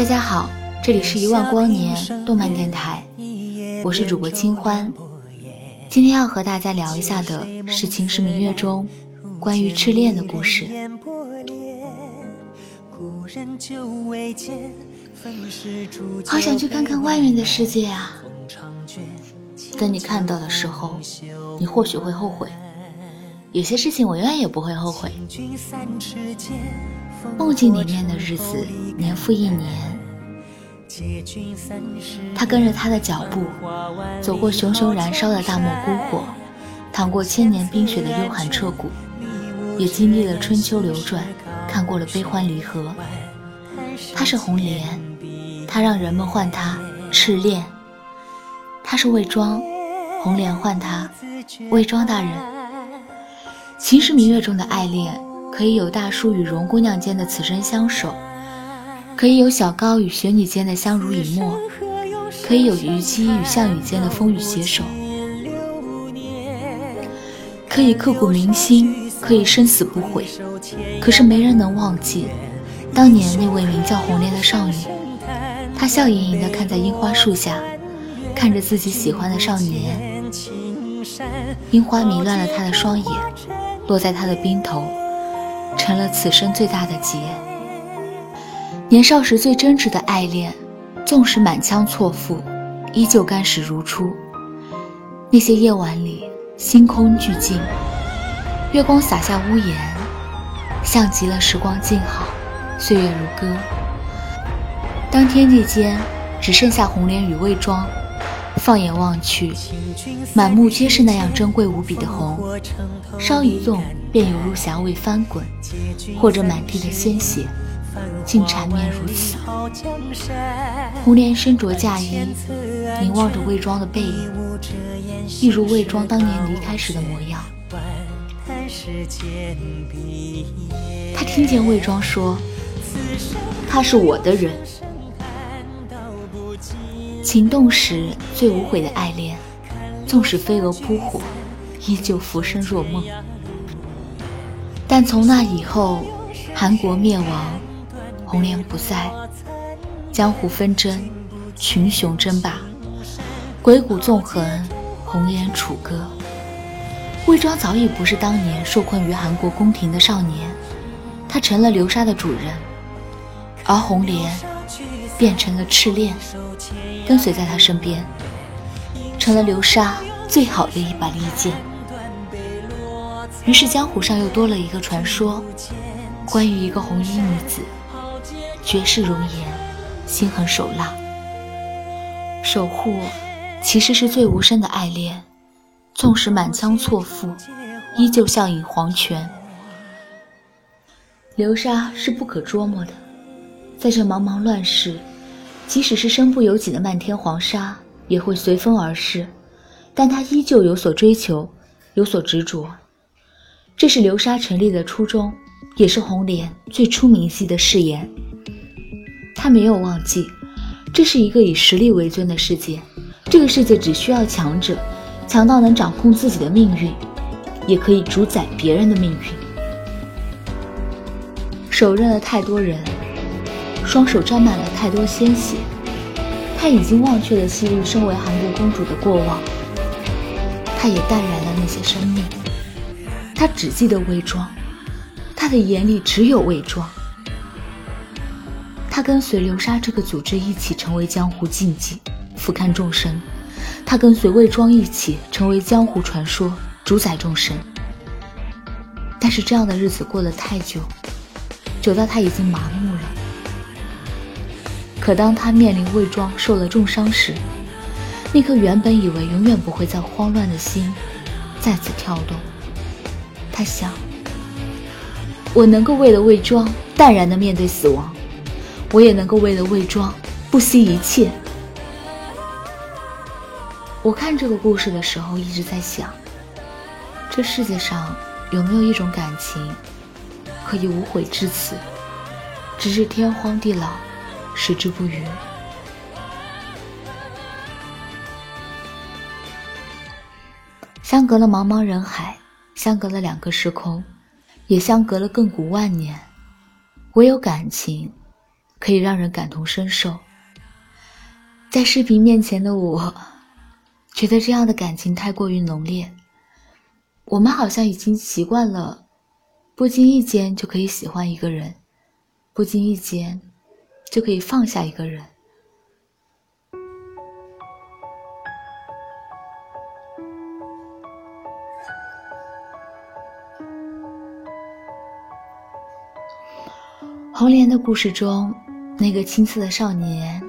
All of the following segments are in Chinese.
大家好，这里是一万光年动漫电台，我是主播清欢。今天要和大家聊一下的是《秦时明月》中关于赤练的故事。好想去看看外面的世界啊！等你看到的时候，你或许会后悔。有些事情我永远也不会后悔。梦境里面的日子，年复一年。他跟着他的脚步，走过熊熊燃烧的大漠孤火，淌过千年冰雪的幽寒彻骨，也经历了春秋流转，看过了悲欢离合。他是红莲，他让人们唤他赤练。他是魏庄，红莲唤他魏庄大人。秦时明月中的爱恋，可以有大叔与荣姑娘间的此生相守。可以有小高与雪女间的相濡以沫，可以有虞姬与项羽间的风雨携手，可以刻骨铭心，可以生死不悔。可是没人能忘记，当年那位名叫红莲的少女。她笑盈盈地看在樱花树下，看着自己喜欢的少年。樱花迷乱了她的双眼，落在他的鬓头，成了此生最大的劫。年少时最真挚的爱恋，纵使满腔错付，依旧干石如初。那些夜晚里，星空俱静，月光洒下屋檐，像极了时光静好，岁月如歌。当天地间只剩下红莲与魏庄，放眼望去，满目皆是那样珍贵无比的红，稍一动便犹如霞蔚翻滚，或者满地的鲜血。竟缠绵如此。红莲身着嫁衣，凝望着魏庄的背影，一如魏庄当年离开时的模样。他听见魏庄说：“他是我的人。”情动时最无悔的爱恋，纵使飞蛾扑火，依旧浮生若梦。但从那以后，韩国灭亡。红莲不在，江湖纷争，群雄争霸，鬼谷纵横，红颜楚歌。魏庄早已不是当年受困于韩国宫廷的少年，他成了流沙的主人，而红莲变成了赤练，跟随在他身边，成了流沙最好的一把利剑。于是江湖上又多了一个传说，关于一个红衣女子。绝世容颜，心狠手辣。守护，其实是最无声的爱恋。纵使满腔错付，依旧笑饮黄泉。流沙是不可捉摸的，在这茫茫乱世，即使是身不由己的漫天黄沙，也会随风而逝。但他依旧有所追求，有所执着。这是流沙成立的初衷，也是红莲最初明晰的誓言。他没有忘记，这是一个以实力为尊的世界。这个世界只需要强者，强到能掌控自己的命运，也可以主宰别人的命运。手刃了太多人，双手沾满了太多鲜血。他已经忘却了昔日身为韩国公主的过往，他也淡然了那些生命。他只记得魏庄，他的眼里只有魏庄。他跟随流沙这个组织一起成为江湖禁忌，俯瞰众生，他跟随魏庄一起成为江湖传说，主宰众生。但是这样的日子过了太久，久到他已经麻木。可当他面临魏庄受了重伤时，那颗原本以为永远不会再慌乱的心再次跳动。他想，我能够为了魏庄淡然地面对死亡，我也能够为了魏庄不惜一切。我看这个故事的时候，一直在想，这世界上有没有一种感情，可以无悔至此，直至天荒地老，矢志不渝？相隔了茫茫人海，相隔了两个时空，也相隔了亘古万年，唯有感情，可以让人感同身受。在视频面前的我。觉得这样的感情太过于浓烈，我们好像已经习惯了，不经意间就可以喜欢一个人，不经意间就可以放下一个人。红莲的故事中，那个青涩的少年，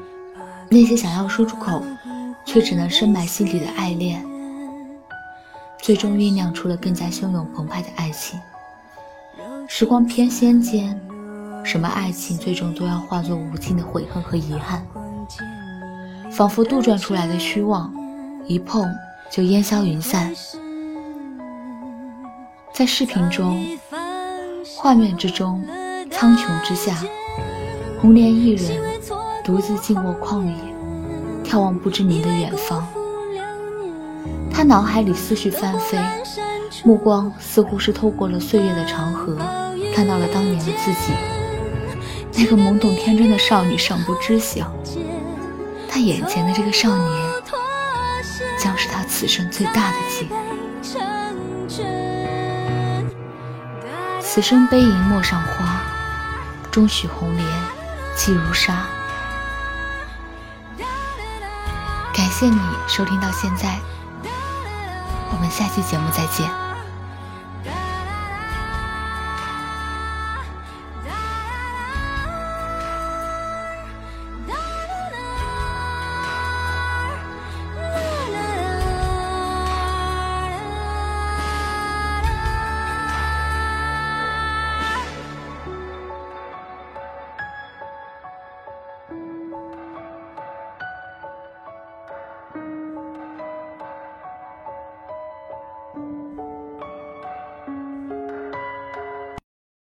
那些想要说出口。却只能深埋心底的爱恋，最终酝酿出了更加汹涌澎湃的爱情。时光翩跹间，什么爱情最终都要化作无尽的悔恨和遗憾，仿佛杜撰出来的虚妄，一碰就烟消云散。在视频中，画面之中，苍穹之下，红莲一人独自静卧旷野。眺望不知名的远方，他脑海里思绪翻飞，目光似乎是透过了岁月的长河，看到了当年的自己。那个懵懂天真的少女尚不知晓，她眼前的这个少年，将是她此生最大的劫。此生悲吟陌上花，终许红莲寄如沙。感谢你收听到现在，我们下期节目再见。